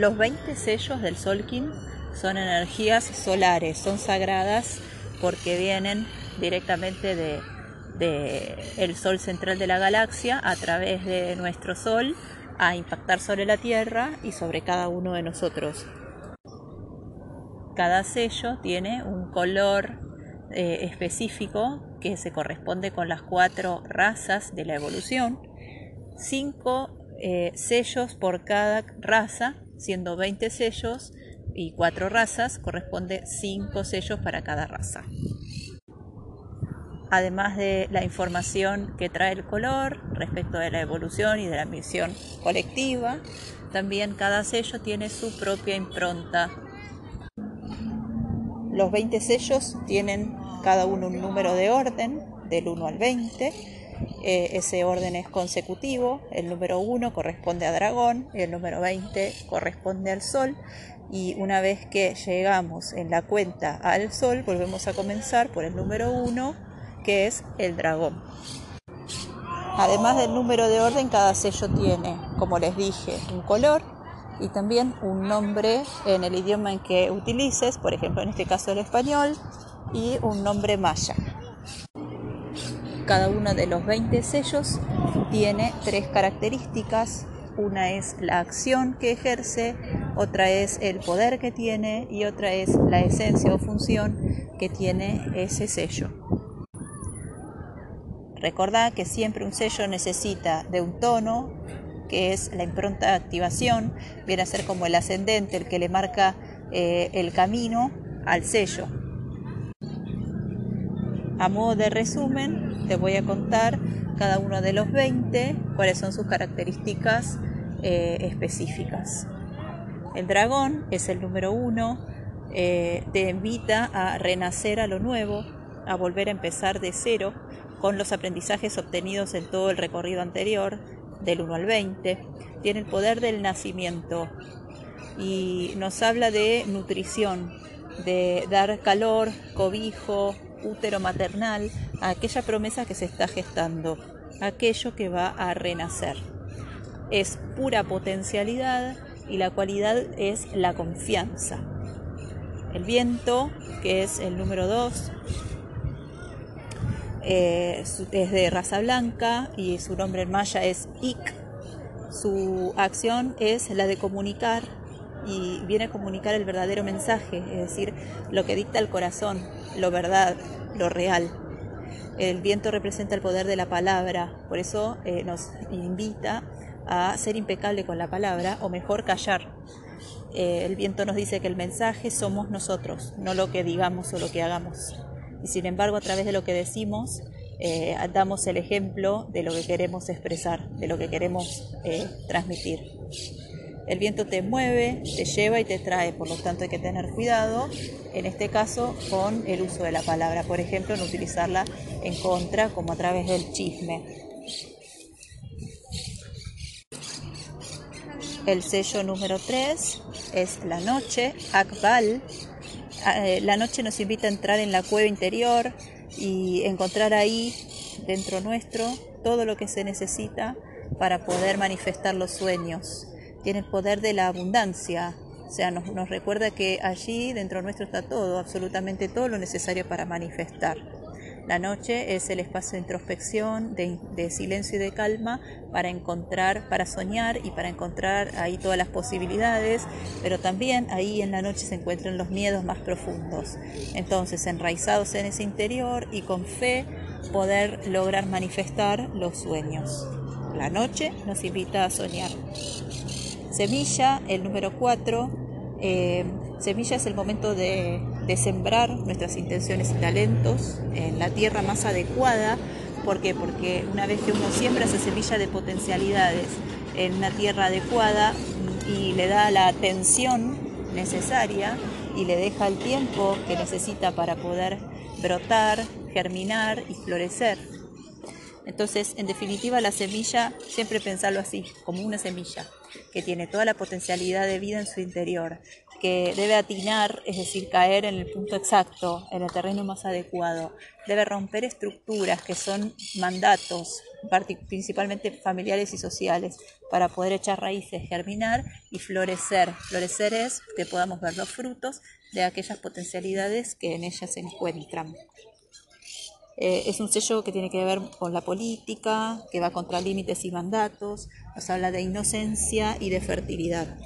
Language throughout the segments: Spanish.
Los 20 sellos del Solkin son energías solares, son sagradas porque vienen directamente de, el Sol central de la galaxia a través de nuestro Sol a impactar sobre la Tierra y sobre cada uno de nosotros. Cada sello tiene un color eh, específico que se corresponde con las cuatro razas de la evolución, cinco eh, sellos por cada raza, siendo 20 sellos y cuatro razas, corresponde cinco sellos para cada raza. Además de la información que trae el color respecto de la evolución y de la misión colectiva, también cada sello tiene su propia impronta. Los 20 sellos tienen cada uno un número de orden, del 1 al 20. Eh, ese orden es consecutivo. El número 1 corresponde a dragón, el número 20 corresponde al sol. Y una vez que llegamos en la cuenta al sol, volvemos a comenzar por el número 1, que es el dragón. Además del número de orden, cada sello tiene, como les dije, un color y también un nombre en el idioma en que utilices, por ejemplo en este caso el español, y un nombre maya. Cada uno de los 20 sellos tiene tres características. Una es la acción que ejerce, otra es el poder que tiene y otra es la esencia o función que tiene ese sello. Recordad que siempre un sello necesita de un tono, que es la impronta de activación, viene a ser como el ascendente, el que le marca eh, el camino al sello. A modo de resumen, te voy a contar cada uno de los 20 cuáles son sus características eh, específicas. El dragón es el número uno, eh, te invita a renacer a lo nuevo, a volver a empezar de cero con los aprendizajes obtenidos en todo el recorrido anterior, del 1 al 20. Tiene el poder del nacimiento y nos habla de nutrición, de dar calor, cobijo, útero maternal, a aquella promesa que se está gestando, aquello que va a renacer. Es pura potencialidad y la cualidad es la confianza. El viento, que es el número 2, eh, es de raza blanca y su nombre en maya es Ik. Su acción es la de comunicar y viene a comunicar el verdadero mensaje, es decir, lo que dicta el corazón, lo verdad, lo real. El viento representa el poder de la palabra, por eso eh, nos invita a ser impecable con la palabra o mejor callar. Eh, el viento nos dice que el mensaje somos nosotros, no lo que digamos o lo que hagamos. Y sin embargo, a través de lo que decimos, eh, damos el ejemplo de lo que queremos expresar, de lo que queremos transmitir. El viento te mueve, te lleva y te trae, por lo tanto hay que tener cuidado, en este caso con el uso de la palabra, por ejemplo, no utilizarla en contra como a través del chisme. El sello número 3 es la noche, Akbal. Ah, eh, la noche nos invita a entrar en la cueva interior y encontrar ahí, dentro nuestro, todo lo que se necesita para poder manifestar los sueños tiene el poder de la abundancia. O sea, nos, recuerda que allí dentro nuestro está todo, absolutamente todo lo necesario para manifestar. La noche es el espacio de introspección, de, silencio y de calma para encontrar, para soñar y para encontrar ahí todas las posibilidades, pero también ahí en la noche se encuentran los miedos más profundos. Entonces, enraizados en ese interior y con fe, poder lograr manifestar los sueños. La noche nos invita a soñar. Semilla, el número 4. Eh, semilla es el momento de, sembrar nuestras intenciones y talentos en la tierra más adecuada. ¿Por qué? Porque una vez que uno siembra esa semilla de potencialidades en una tierra adecuada y le da la atención necesaria y le deja el tiempo que necesita para poder brotar, germinar y florecer. Entonces, en definitiva, la semilla, siempre pensarlo así, como una semilla, que tiene toda la potencialidad de vida en su interior, que debe atinar, es decir, caer en el punto exacto, en el terreno más adecuado, debe romper estructuras que son mandatos, principalmente familiares y sociales, para poder echar raíces, germinar y florecer. Florecer es que podamos ver los frutos de aquellas potencialidades que en ellas se encuentran. Eh, es un sello que tiene que ver con la política, que va contra límites y mandatos, nos habla de inocencia y de fertilidad.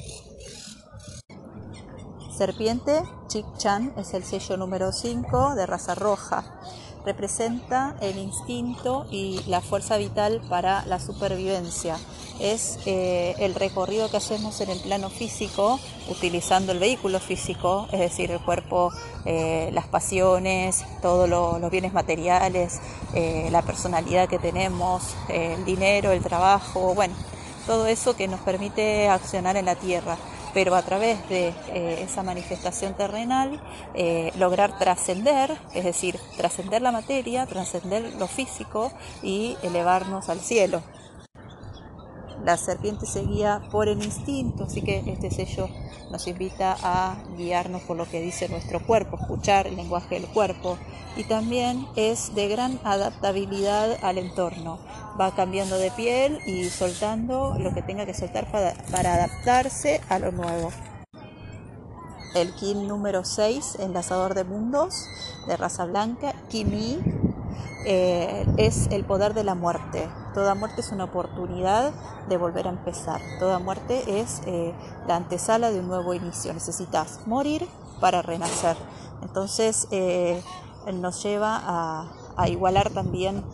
Serpiente, Chik Chan, es el sello número 5 de raza roja representa el instinto y la fuerza vital para la supervivencia. Es eh, el recorrido que hacemos en el plano físico utilizando el vehículo físico, es decir, el cuerpo, eh, las pasiones, todos los bienes materiales, eh, la personalidad que tenemos, el dinero, el trabajo, bueno, todo eso que nos permite accionar en la tierra pero a través de eh, esa manifestación terrenal lograr trascender, es decir, trascender la materia, trascender lo físico y elevarnos al cielo. La serpiente se guía por el instinto, así que este sello nos invita a guiarnos por lo que dice nuestro cuerpo, escuchar el lenguaje del cuerpo y también es de gran adaptabilidad al entorno. Va cambiando de piel y soltando lo que tenga que soltar para, adaptarse a lo nuevo. El Kim número 6, enlazador de mundos, de raza blanca, Kimi, eh, es el poder de la muerte. Toda muerte es una oportunidad de volver a empezar. Toda muerte es eh, la antesala de un nuevo inicio. Necesitas morir para renacer. Entonces eh, nos lleva a, igualar también,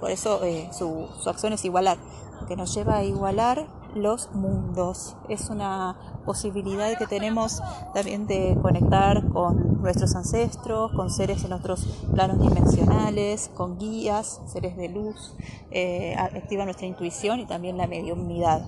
por eso su, su acción es igualar, que nos lleva a igualar los mundos. Es una posibilidad que tenemos también de conectar con nuestros ancestros, con seres en otros planos dimensionales, con guías, seres de luz, eh, activa nuestra intuición y también la mediunidad.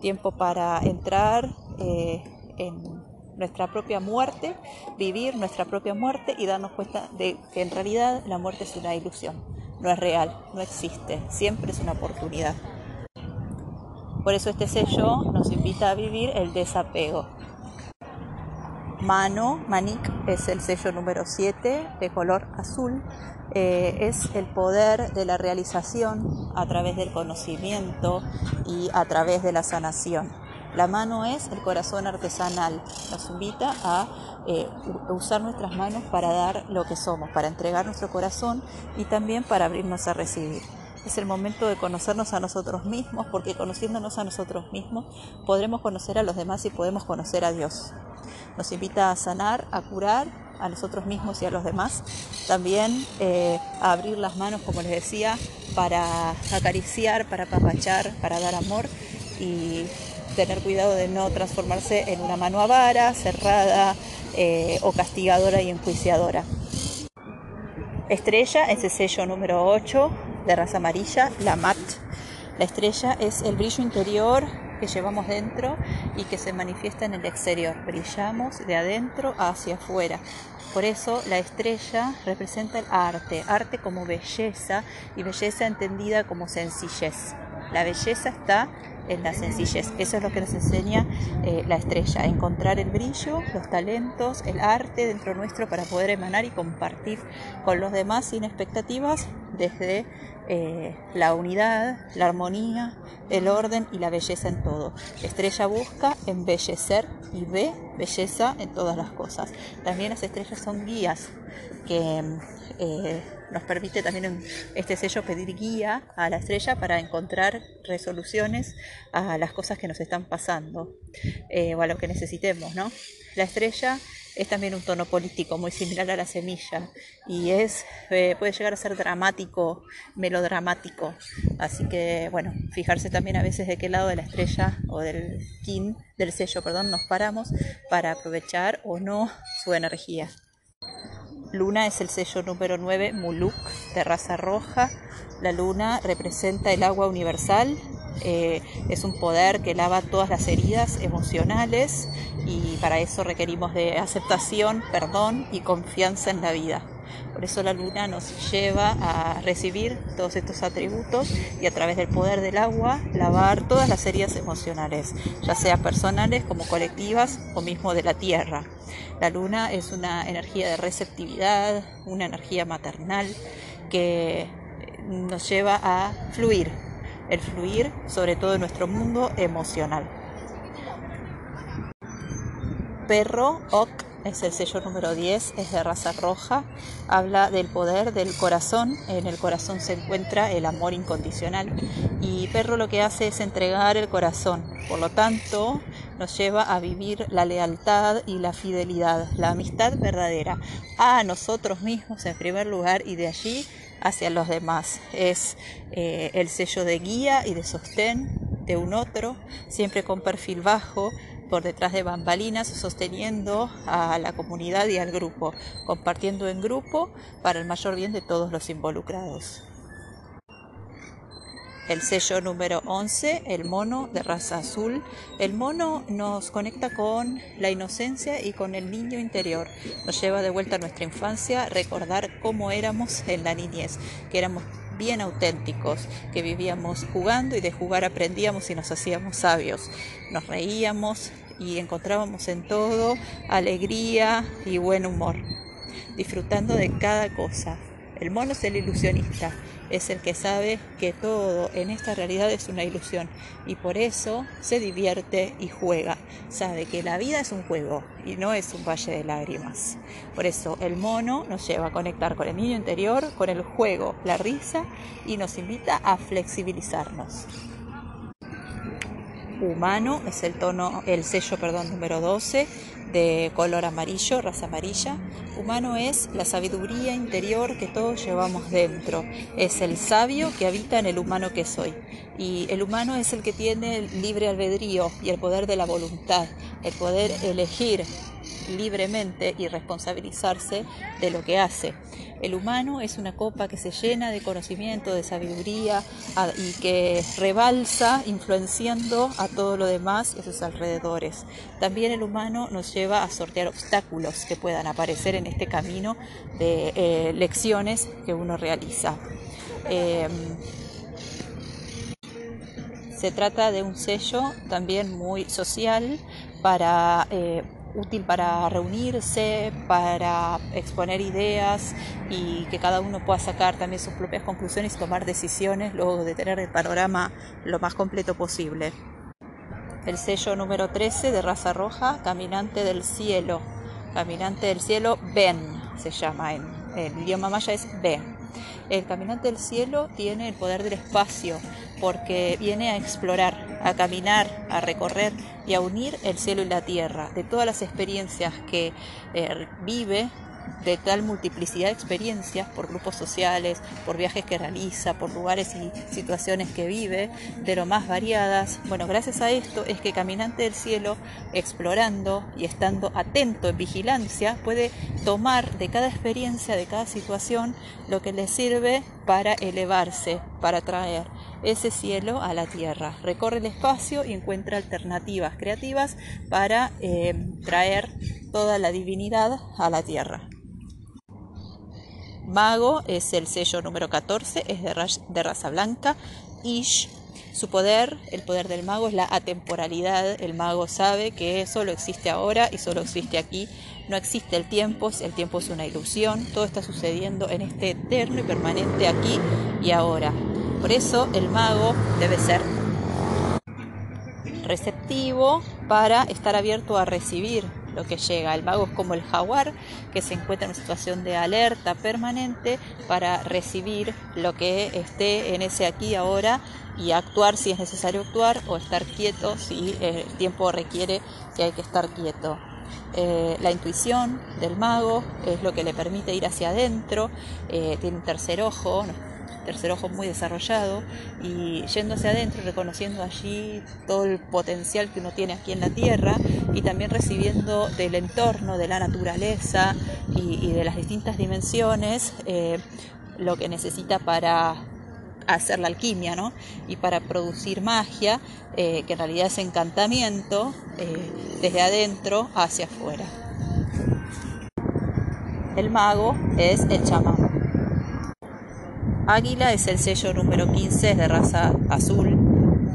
Tiempo para entrar eh, en nuestra propia muerte, vivir nuestra propia muerte y darnos cuenta de que en realidad la muerte es una ilusión, no es real, no existe, siempre es una oportunidad. Por eso este sello nos invita a vivir el desapego. Mano, Manik, es el sello número 7 de color azul. Eh, es el poder de la realización a través del conocimiento y a través de la sanación. La mano es el corazón artesanal. Nos invita a eh, usar nuestras manos para dar lo que somos, para entregar nuestro corazón y también para abrirnos a recibir. Es el momento de conocernos a nosotros mismos, porque conociéndonos a nosotros mismos podremos conocer a los demás y podemos conocer a Dios. Nos invita a sanar, a curar a nosotros mismos y a los demás. También eh, a abrir las manos, como les decía, para acariciar, para apapachar, para dar amor y tener cuidado de no transformarse en una mano avara, cerrada eh, o castigadora y enjuiciadora. Estrella, ese sello número 8, de raza amarilla, la mat. La estrella es el brillo interior que llevamos dentro y que se manifiesta en el exterior. Brillamos de adentro hacia afuera. Por eso la estrella representa el arte, arte como belleza y belleza entendida como sencillez. La belleza está en la sencillez. Eso es lo que nos enseña eh, la estrella, encontrar el brillo, los talentos, el arte dentro nuestro para poder emanar y compartir con los demás sin expectativas desde eh, la unidad, la armonía, el orden y la belleza en todo. Estrella busca embellecer y ve belleza en todas las cosas. También las estrellas son guías que eh, nos permite también en este sello pedir guía a la estrella para encontrar resoluciones a las cosas que nos están pasando eh, o a lo que necesitemos, ¿no? La estrella es también un tono político muy similar a la semilla y es eh, puede llegar a ser dramático, melodramático. Así que bueno, fijarse también a veces de qué lado de la estrella o del kin, del sello, perdón, nos paramos para aprovechar o no su energía. Luna es el sello número 9, Muluk, de raza roja. La luna representa el agua universal, eh, es un poder que lava todas las heridas emocionales y para eso requerimos de aceptación, perdón y confianza en la vida. Por eso la luna nos lleva a recibir todos estos atributos y a través del poder del agua lavar todas las heridas emocionales, ya sea personales como colectivas o mismo de la tierra. La luna es una energía de receptividad, una energía maternal que nos lleva a fluir, el fluir sobre todo en nuestro mundo emocional. Perro, ok, es el sello número 10, es de raza roja, habla del poder del corazón, en el corazón se encuentra el amor incondicional y perro lo que hace es entregar el corazón, por lo tanto nos lleva a vivir la lealtad y la fidelidad, la amistad verdadera a nosotros mismos en primer lugar y de allí hacia los demás. Es eh, el sello de guía y de sostén de un otro, siempre con perfil bajo, por detrás de bambalinas, sosteniendo a la comunidad y al grupo, compartiendo en grupo para el mayor bien de todos los involucrados. El sello número 11, el mono de raza azul. El mono nos conecta con la inocencia y con el niño interior. Nos lleva de vuelta a nuestra infancia, recordar cómo éramos en la niñez, que éramos bien auténticos, que vivíamos jugando y de jugar aprendíamos y nos hacíamos sabios. Nos reíamos, y encontrábamos en todo alegría y buen humor, disfrutando de cada cosa. El mono es el ilusionista, es el que sabe que todo en esta realidad es una ilusión y por eso se divierte y juega. Sabe que la vida es un juego y no es un valle de lágrimas. Por eso el mono nos lleva a conectar con el niño interior, con el juego, la risa y nos invita a flexibilizarnos humano, es el tono, el sello, perdón, número 12 de color amarillo, raza amarilla. Humano es la sabiduría interior que todos llevamos dentro. Es el sabio que habita en el humano que soy. Y el humano es el que tiene el libre albedrío y el poder de la voluntad, el poder elegir libremente y responsabilizarse de lo que hace. El humano es una copa que se llena de conocimiento, de sabiduría y que rebalsa influenciando a todo lo demás y a sus alrededores. También el humano nos lleva a sortear obstáculos que puedan aparecer en este camino de eh, lecciones que uno realiza. Em, se trata de un sello también muy social para eh, útil para reunirse, para exponer ideas y que cada uno pueda sacar también sus propias conclusiones y tomar decisiones luego de tener el panorama lo más completo posible. El sello número 13 de raza roja, Caminante del Cielo. Caminante del Cielo, Ben se llama en el idioma maya es Ben. El caminante del cielo tiene el poder del espacio porque viene a explorar, a caminar, a recorrer y a unir el cielo y la tierra. De todas las experiencias que eh, vive, de tal multiplicidad de experiencias por grupos sociales, por viajes que realiza, por lugares y situaciones que vive, de lo más variadas. Bueno, gracias a esto es que Caminante del Cielo, explorando y estando atento en vigilancia, puede tomar de cada experiencia, de cada situación, lo que le sirve para elevarse, para traer ese cielo a la tierra. Recorre el espacio y encuentra alternativas creativas para eh, traer toda la divinidad a la tierra. Mago es el sello número 14, es de, raza blanca. Ish, su poder, el poder del mago es la atemporalidad. El mago sabe que solo existe ahora y solo existe aquí. No existe el tiempo, el tiempo es una ilusión. Todo está sucediendo en este eterno y permanente aquí y ahora. Por eso el mago debe ser receptivo para estar abierto a recibir lo que llega. El mago es como el jaguar que se encuentra en una situación de alerta permanente para recibir lo que esté en ese aquí ahora y actuar si es necesario actuar o estar quieto si el tiempo requiere que hay que estar quieto. Eh, la intuición del mago es lo que le permite ir hacia adentro, eh, tiene un tercer ojo, tercer ojo muy desarrollado y yendo hacia adentro, reconociendo allí todo el potencial que uno tiene aquí en la tierra y también recibiendo del entorno, de la naturaleza y, de las distintas dimensiones eh, lo que necesita para hacer la alquimia ¿no? y para producir magia, eh, que en realidad es encantamiento, eh, desde adentro hacia afuera. el mago es el chamán. Águila es el sello número 15, es de raza azul,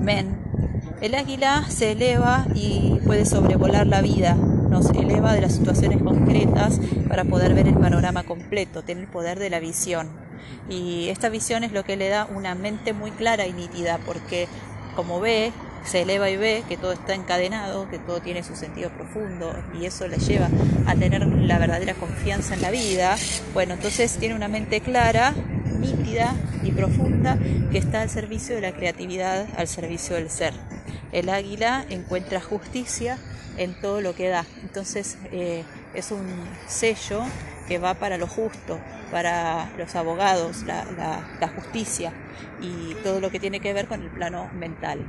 men. El águila se eleva y puede sobrevolar la vida, nos eleva de las situaciones concretas para poder ver el panorama completo, tiene el poder de la visión. Y esta visión es lo que le da una mente muy clara y nítida, porque como ve, se eleva y ve que todo está encadenado, que todo tiene su sentido profundo y eso le lleva a tener la verdadera confianza en la vida, bueno, entonces tiene una mente clara, nítida y profunda que está al servicio de la creatividad, al servicio del ser. El águila encuentra justicia en todo lo que da, entonces eh, es un sello que va para lo justo, para los abogados, la, la justicia y todo lo que tiene que ver con el plano mental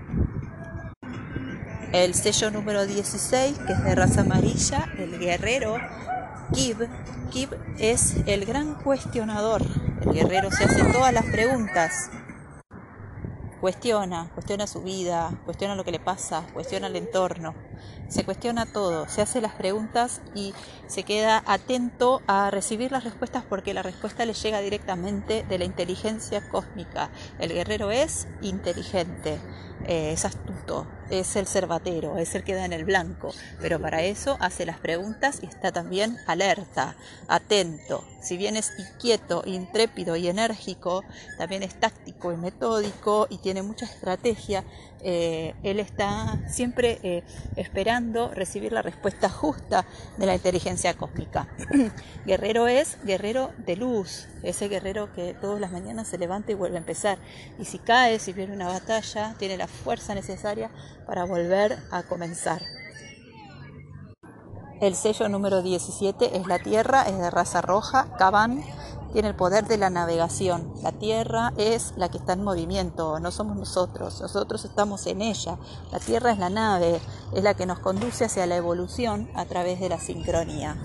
el sello número 16, que es de raza amarilla, el guerrero Kib. Kib es el gran cuestionador. El guerrero se hace todas las preguntas. Cuestiona, cuestiona su vida, cuestiona lo que le pasa, cuestiona el entorno. Se cuestiona todo, se hace las preguntas y se queda atento a recibir las respuestas porque la respuesta le llega directamente de la inteligencia cósmica. El guerrero es inteligente, eh, es astuto, es el cervatero, es el que da en el blanco, pero para eso hace las preguntas y está también alerta, atento. Si bien es inquieto, intrépido y enérgico, también es táctico y metódico y tiene mucha estrategia. Eh, él está siempre eh, esperando recibir la respuesta justa de la inteligencia cósmica. guerrero es guerrero de luz, ese guerrero que todas las mañanas se levanta y vuelve a empezar. Y si cae, si viene una batalla, tiene la fuerza necesaria para volver a comenzar. El sello número 17 es la Tierra, es de raza roja, Cabán, tiene el poder de la navegación. La Tierra es la que está en movimiento, no somos nosotros, nosotros estamos en ella. La Tierra es la nave, es la que nos conduce hacia la evolución a través de la sincronía.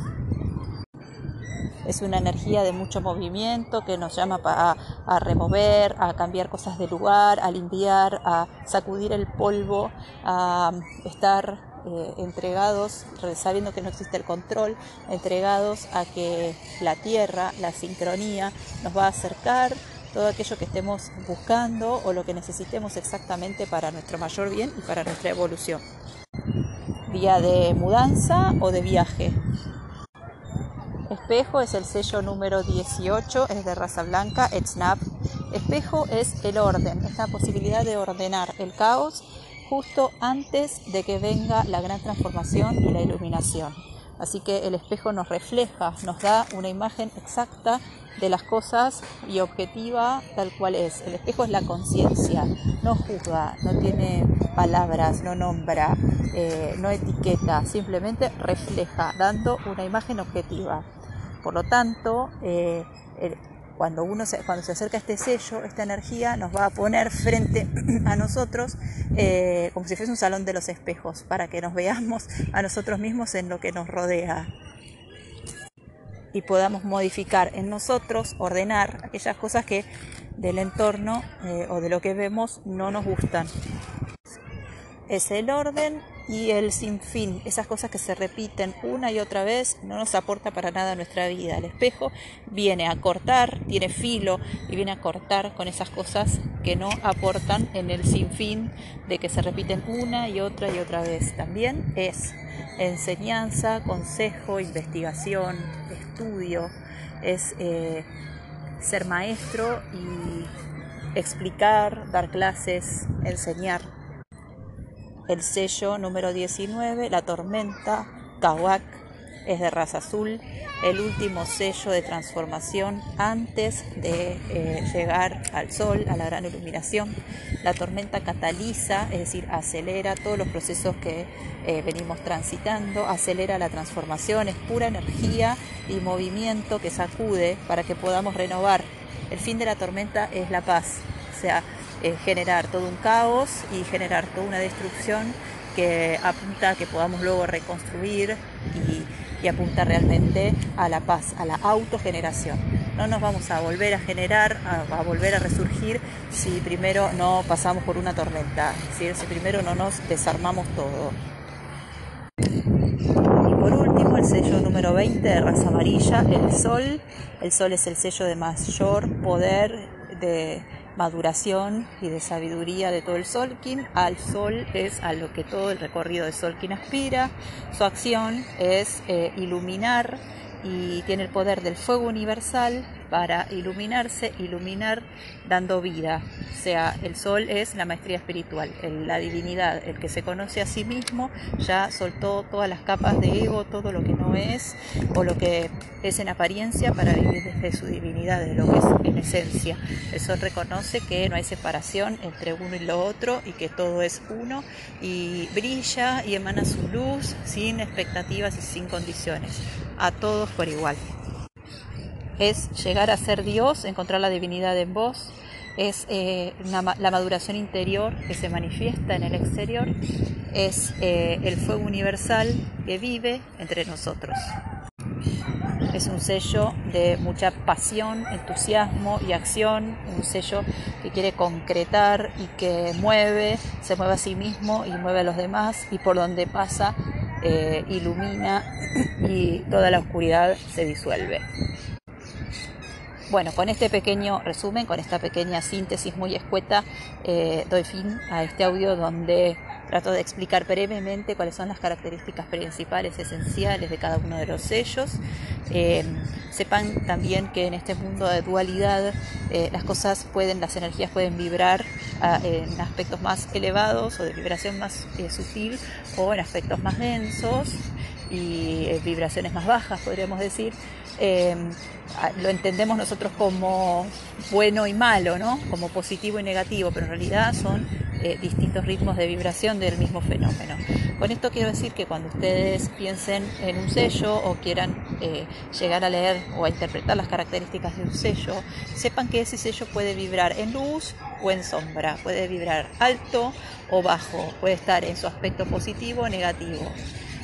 Es una energía de mucho movimiento que nos llama a, a remover, a cambiar cosas de lugar, a limpiar, a sacudir el polvo, a estar eh, entregados, sabiendo que no existe el control, entregados a que la tierra, la sincronía, nos va a acercar todo aquello que estemos buscando o lo que necesitemos exactamente para nuestro mayor bien y para nuestra evolución. Vía de mudanza o de viaje. Espejo es el sello número 18, es de raza blanca, Snap. Espejo es el orden, es la posibilidad de ordenar el caos justo antes de que venga la gran transformación y la iluminación. Así que el espejo nos refleja, nos da una imagen exacta de las cosas y objetiva tal cual es. El espejo es la conciencia, no juzga, no tiene palabras, no nombra, eh, no etiqueta, simplemente refleja, dando una imagen objetiva. Por lo tanto, eh, cuando uno se, cuando se acerca este sello, esta energía nos va a poner frente a nosotros eh, como si fuese un salón de los espejos, para que nos veamos a nosotros mismos en lo que nos rodea y podamos modificar en nosotros, ordenar aquellas cosas que del entorno eh, o de lo que vemos no nos gustan. Es el orden y el sinfín, esas cosas que se repiten una y otra vez, no nos aporta para nada nuestra vida. El espejo viene a cortar, tiene filo y viene a cortar con esas cosas que no aportan en el sinfín de que se repiten una y otra y otra vez. También es enseñanza, consejo, investigación, estudio, es eh, ser maestro y explicar, dar clases, enseñar el sello número 19, la tormenta, Kawak, es de raza azul, el último sello de transformación antes de eh, llegar al sol, a la gran iluminación. La tormenta cataliza, es decir, acelera todos los procesos que eh, venimos transitando, acelera la transformación, es pura energía y movimiento que sacude para que podamos renovar. El fin de la tormenta es la paz, o sea, eh, generar todo un caos y generar toda una destrucción que apunta a que podamos luego reconstruir y, apunta realmente a la paz, a la autogeneración. No nos vamos a volver a generar, a, volver a resurgir si primero no pasamos por una tormenta, si primero no nos desarmamos todo. Y por último, el sello número 20 de raza amarilla, el sol. El sol es el sello de mayor poder de maduración y de sabiduría de todo el Solkin. Al sol es a lo que todo el recorrido de Solkin aspira. Su acción es eh, iluminar y tiene el poder del fuego universal para iluminarse, iluminar dando vida. O sea, el sol es la maestría espiritual, la divinidad, el que se conoce a sí mismo, ya soltó todas las capas de ego, todo lo que no es o lo que es en apariencia para vivir desde su divinidad, de lo que es en esencia. El sol reconoce que no hay separación entre uno y lo otro y que todo es uno y brilla y emana su luz sin expectativas y sin condiciones, a todos por igual es llegar a ser Dios, encontrar la divinidad en vos, es eh, la maduración interior que se manifiesta en el exterior, es eh, el fuego universal que vive entre nosotros. Es un sello de mucha pasión, entusiasmo y acción, un sello que quiere concretar y que mueve, se mueve a sí mismo y mueve a los demás y por donde pasa eh, ilumina y toda la oscuridad se disuelve. Bueno, con este pequeño resumen, con esta pequeña síntesis muy escueta, eh, doy fin a este audio donde trato de explicar brevemente cuáles son las características principales, esenciales de cada uno de los sellos. Eh, sepan también que en este mundo de dualidad eh, las cosas pueden, las energías pueden vibrar ah, en aspectos más elevados o de vibración más sutil o en aspectos más densos y vibraciones más bajas, podríamos decir. Ah, lo entendemos nosotros como bueno y malo, ¿no? como positivo y negativo, pero en realidad son eh, distintos ritmos de vibración del mismo fenómeno. Con esto quiero decir que cuando ustedes piensen en un sello o quieran eh, llegar a leer o a interpretar las características de un sello, sepan que ese sello puede vibrar en luz o en sombra, puede vibrar alto o bajo, puede estar en su aspecto positivo o negativo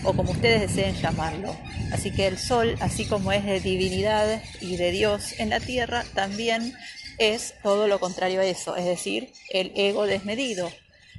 o como ustedes deseen llamarlo. Así que el sol, así como es de divinidad y de Dios en la tierra, también es todo lo contrario a eso, es decir, el ego desmedido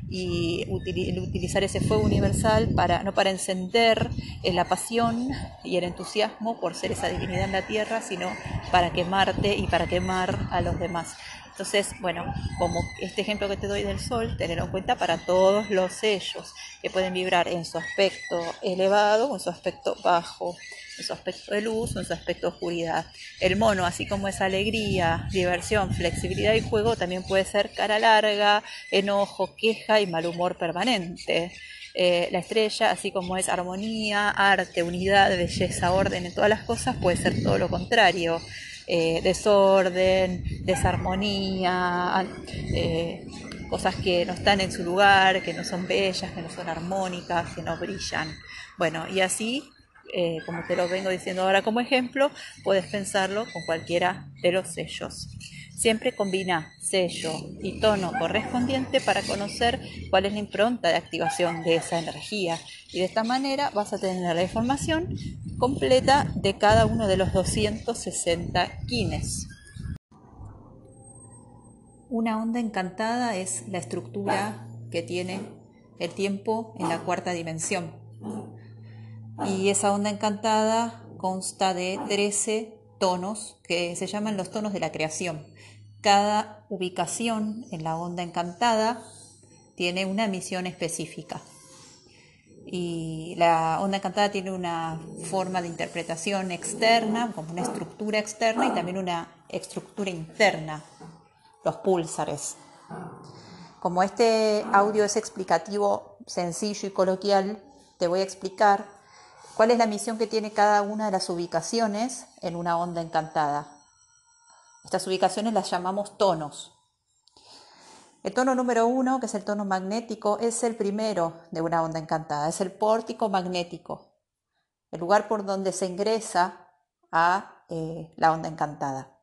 y utilizar ese fuego universal para no para encender la pasión y el entusiasmo por ser esa divinidad en la tierra, sino para quemarte y para quemar a los demás. Entonces, bueno, como este ejemplo que te doy del sol, tenerlo en cuenta para todos los sellos que pueden vibrar en su aspecto elevado en su aspecto bajo, en su aspecto de luz en su aspecto de oscuridad. El mono, así como es alegría, diversión, flexibilidad y juego, también puede ser cara larga, enojo, queja y mal humor permanente. Eh, la estrella, así como es armonía, arte, unidad, belleza, orden en todas las cosas, puede ser todo lo contrario. Eh, desorden, desarmonía, eh, cosas que no están en su lugar, que no son bellas, que no son armónicas, que no brillan. Bueno, y así, eh, como te lo vengo diciendo ahora como ejemplo, puedes pensarlo con cualquiera de los sellos. Siempre combina sello y tono correspondiente para conocer cuál es la impronta de activación de esa energía. Y de esta manera vas a tener la información completa de cada uno de los 260 kines. Una onda encantada es la estructura que tiene el tiempo en la cuarta dimensión. Y esa onda encantada consta de 13 tonos que se llaman los tonos de la creación. Cada ubicación en la onda encantada tiene una misión específica. Y la onda encantada tiene una forma de interpretación externa, como una estructura externa y también una estructura interna, los púlsares. Como este audio es explicativo, sencillo y coloquial, te voy a explicar cuál es la misión que tiene cada una de las ubicaciones en una onda encantada. Estas ubicaciones las llamamos tonos. El tono número uno, que es el tono magnético, es el primero de una onda encantada, es el pórtico magnético, el lugar por donde se ingresa a eh, la onda encantada.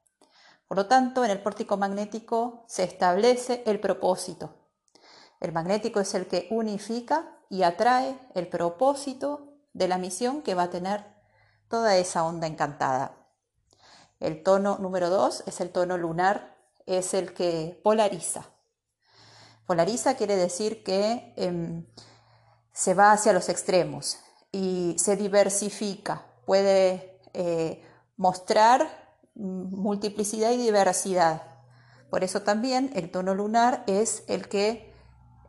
Por lo tanto, en el pórtico magnético se establece el propósito. El magnético es el que unifica y atrae el propósito de la misión que va a tener toda esa onda encantada. El tono número dos es el tono lunar, es el que polariza. Polariza quiere decir que em, se va hacia los extremos y se diversifica. puede eh, mostrar multiplicidad y diversidad. Por eso también el tono lunar es el que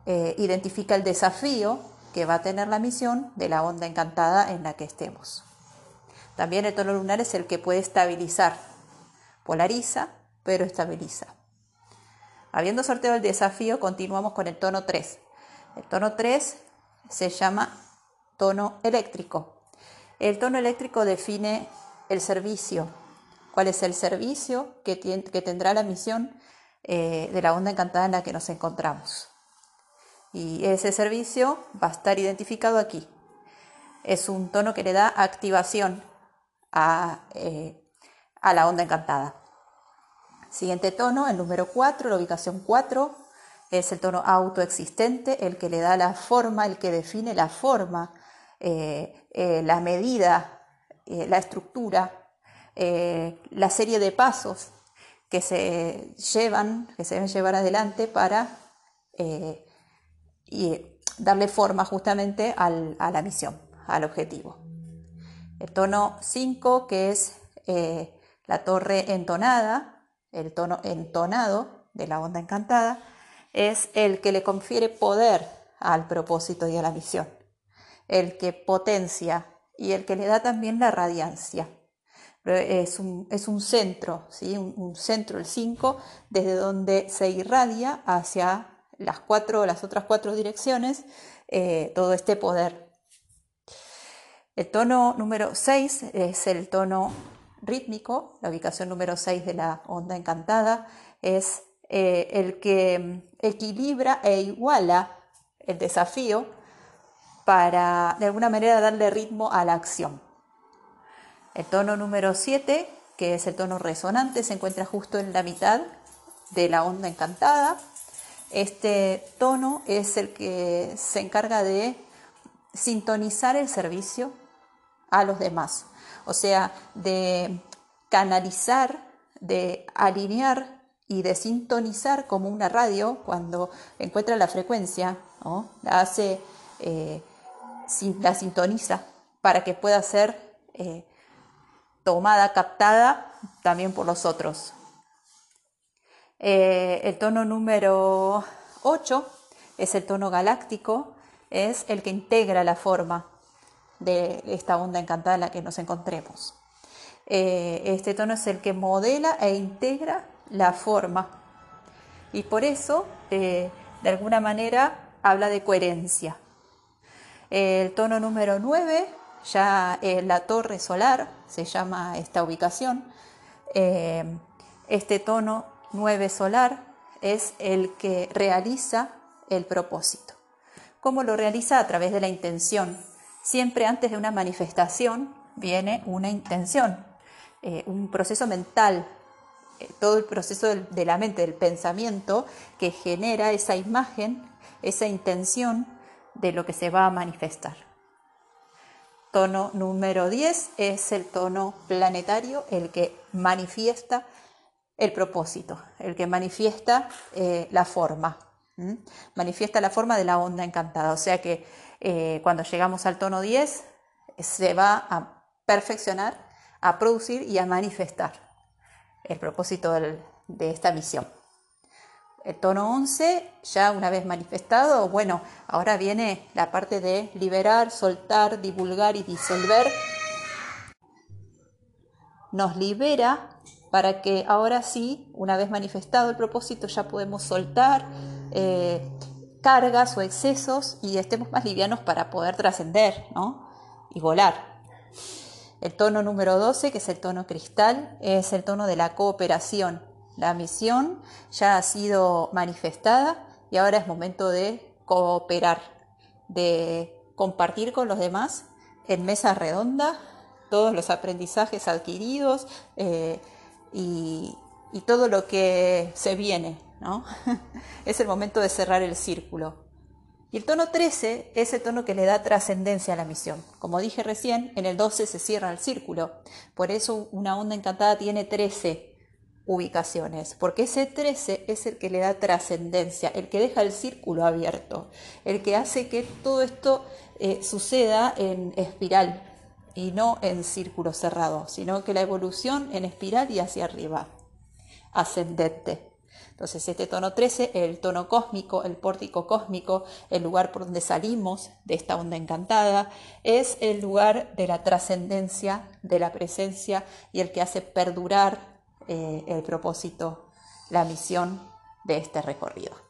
eh, identifica el desafío que va a tener la misión de la onda encantada en la que estemos. También el tono lunar es el que puede estabilizar, polariza, pero estabiliza. Habiendo sorteado el desafío, continuamos con el tono 3. El tono 3 se llama tono eléctrico. El tono eléctrico define el servicio. ¿Cuál es el servicio que, tendrá la misión eh, de la onda encantada en la que nos encontramos? Y ese servicio va a estar identificado aquí. Es un tono que le da activación a, eh, a la onda encantada. Siguiente tono, el número 4, la ubicación 4, es el tono autoexistente, el que le da la forma, el que define la forma, eh, eh, la medida, la estructura, la serie de pasos que se llevan, que se deben llevar adelante para darle forma justamente a la misión, al objetivo. El tono 5, que es eh, la torre entonada, el tono entonado de la onda encantada, es el que le confiere poder al propósito y a la misión, el que potencia y el que le da también la radiancia. Es un, centro, ¿sí? un, un centro, el 5, desde donde se irradia hacia las, cuatro, las otras cuatro direcciones eh, todo este poder. El tono número 6 es el tono rítmico, la ubicación número 6 de la onda encantada es eh, el que equilibra e iguala el desafío para de alguna manera darle ritmo a la acción. El tono número 7, que es el tono resonante, se encuentra justo en la mitad de la onda encantada este tono es el que se encarga de sintonizar el servicio a los demás, o sea, de canalizar, de alinear y de sintonizar como una radio cuando encuentra la frecuencia, la hace, eh, la sintoniza para que pueda ser eh, tomada, captada también por los otros. Eh, el tono número 8 es el tono galáctico, es el que integra la forma de esta onda encantada en la que nos encontremos. Eh, este tono es el que modela e integra la forma y por eso, eh, de alguna manera, habla de coherencia. El tono número 9, ya la torre solar, se llama esta ubicación. este tono 9 solar es el que realiza el propósito. ¿Cómo lo realiza? A través de la intención. Siempre antes de una manifestación viene una intención, eh, un proceso mental, eh, todo el proceso de la mente, del pensamiento que genera esa imagen, esa intención de lo que se va a manifestar. Tono número 10 es el tono planetario, el que manifiesta el propósito, el que manifiesta eh, la forma, manifiesta la forma de la onda encantada. O sea que eh, cuando llegamos al tono 10 se va a perfeccionar, a producir y a manifestar el propósito de esta misión. El tono 11, ya una vez manifestado, bueno, ahora viene la parte de liberar, soltar, divulgar y disolver. Nos libera para que ahora sí, una vez manifestado el propósito, ya podemos soltar eh, cargas o excesos y estemos más livianos para poder trascender y volar. El tono número 12, que es el tono cristal, es el tono de la cooperación. La misión ya ha sido manifestada y ahora es momento de cooperar, de compartir con los demás en mesa redonda todos los aprendizajes adquiridos, eh, y, todo lo que se viene, ¿no? es el momento de cerrar el círculo. Y el tono 13 es el tono que le da trascendencia a la misión. Como dije recién, en el 12 se cierra el círculo. Por eso una onda encantada tiene 13 ubicaciones, porque ese 13 es el que le da trascendencia, el que deja el círculo abierto, el que hace que todo esto eh, suceda en espiral y no en círculo cerrado, sino que la evolución en espiral y hacia arriba, ascendente. Entonces este tono 13, el tono cósmico, el pórtico cósmico, el lugar por donde salimos de esta onda encantada, es el lugar de la trascendencia, de la presencia y el que hace perdurar eh, el propósito, la misión de este recorrido.